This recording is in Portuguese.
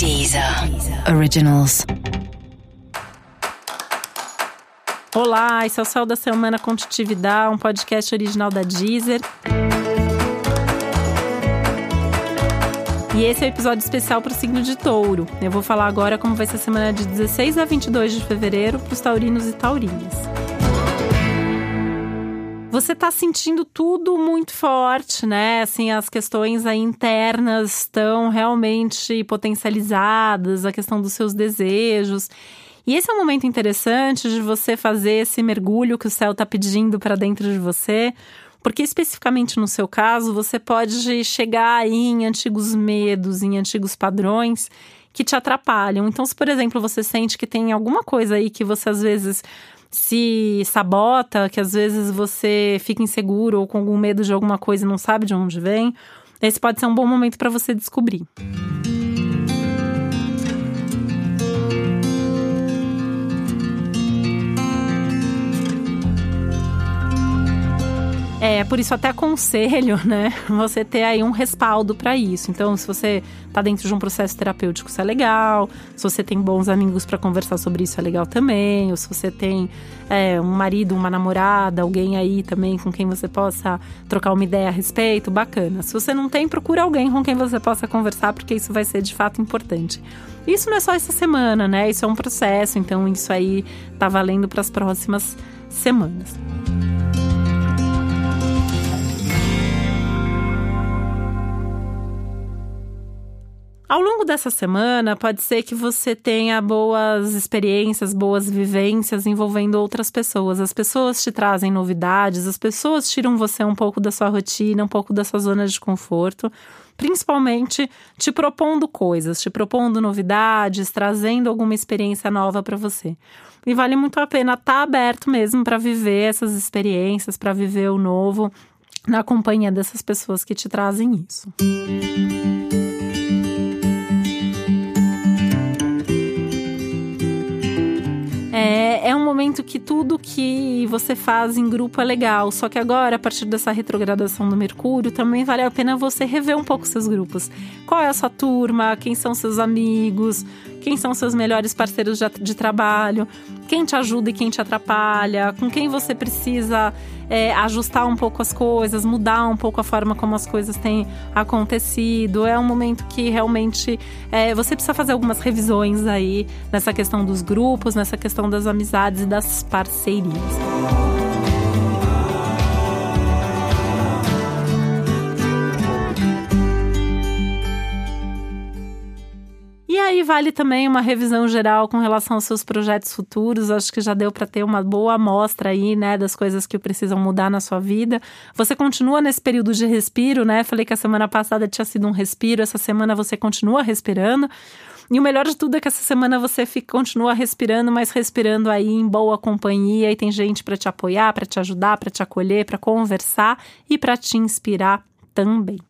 Deezer Originals. Olá, esse é o Céu da Semana Contitividade, um podcast original da Deezer. E esse é o um episódio especial para o signo de touro. Eu vou falar agora como vai ser a semana de 16 a 22 de fevereiro para os taurinos e taurinas. Você está sentindo tudo muito forte, né? Assim, as questões internas estão realmente potencializadas, a questão dos seus desejos. E esse é um momento interessante de você fazer esse mergulho que o céu está pedindo para dentro de você, porque especificamente no seu caso, você pode chegar aí em antigos medos, em antigos padrões que te atrapalham. Então, se por exemplo você sente que tem alguma coisa aí que você às vezes se sabota, que às vezes você fica inseguro ou com algum medo de alguma coisa e não sabe de onde vem, esse pode ser um bom momento para você descobrir. É, por isso até aconselho, né, você ter aí um respaldo para isso. Então, se você tá dentro de um processo terapêutico, isso é legal. Se você tem bons amigos para conversar sobre isso, é legal também. Ou se você tem é, um marido, uma namorada, alguém aí também com quem você possa trocar uma ideia a respeito, bacana. Se você não tem, procura alguém com quem você possa conversar, porque isso vai ser de fato importante. Isso não é só essa semana, né? Isso é um processo, então isso aí tá valendo para as próximas semanas. Ao longo dessa semana, pode ser que você tenha boas experiências, boas vivências envolvendo outras pessoas. As pessoas te trazem novidades, as pessoas tiram você um pouco da sua rotina, um pouco da sua zona de conforto, principalmente te propondo coisas, te propondo novidades, trazendo alguma experiência nova para você. E vale muito a pena estar tá aberto mesmo para viver essas experiências, para viver o novo na companhia dessas pessoas que te trazem isso. Música é um momento que tudo que você faz em grupo é legal. Só que agora, a partir dessa retrogradação do Mercúrio, também vale a pena você rever um pouco seus grupos. Qual é a sua turma? Quem são seus amigos? Quem são seus melhores parceiros de, de trabalho? Quem te ajuda e quem te atrapalha? Com quem você precisa é, ajustar um pouco as coisas, mudar um pouco a forma como as coisas têm acontecido. É um momento que realmente é, você precisa fazer algumas revisões aí nessa questão dos grupos, nessa questão das amizades e das parcerias. Vale também uma revisão geral com relação aos seus projetos futuros. Acho que já deu para ter uma boa amostra aí, né, das coisas que precisam mudar na sua vida. Você continua nesse período de respiro, né? Falei que a semana passada tinha sido um respiro, essa semana você continua respirando. E o melhor de tudo é que essa semana você fica, continua respirando, mas respirando aí em boa companhia e tem gente para te apoiar, para te ajudar, para te acolher, para conversar e para te inspirar também.